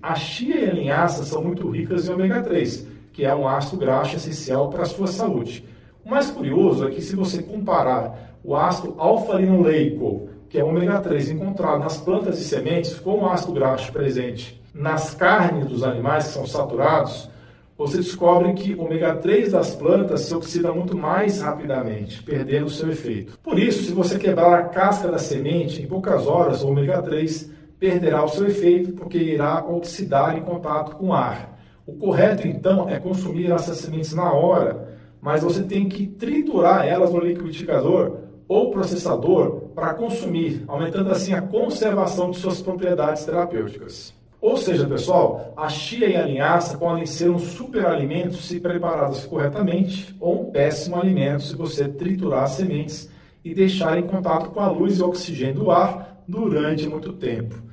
A chia e a linhaça são muito ricas em ômega 3, que é um ácido graxo essencial para a sua saúde. O mais curioso é que se você comparar o ácido alfa-linoleico, que é ômega 3 encontrado nas plantas e sementes, com o ácido graxo presente nas carnes dos animais que são saturados, você descobre que o ômega 3 das plantas se oxida muito mais rapidamente, perdendo seu efeito. Por isso, se você quebrar a casca da semente, em poucas horas o ômega 3 perderá o seu efeito porque irá oxidar em contato com o ar. O correto então é consumir essas sementes na hora, mas você tem que triturar elas no liquidificador ou processador para consumir, aumentando assim a conservação de suas propriedades terapêuticas. Ou seja, pessoal, a chia e a linhaça podem ser um super alimento se preparadas corretamente ou um péssimo alimento se você triturar as sementes e deixar em contato com a luz e oxigênio do ar durante muito tempo.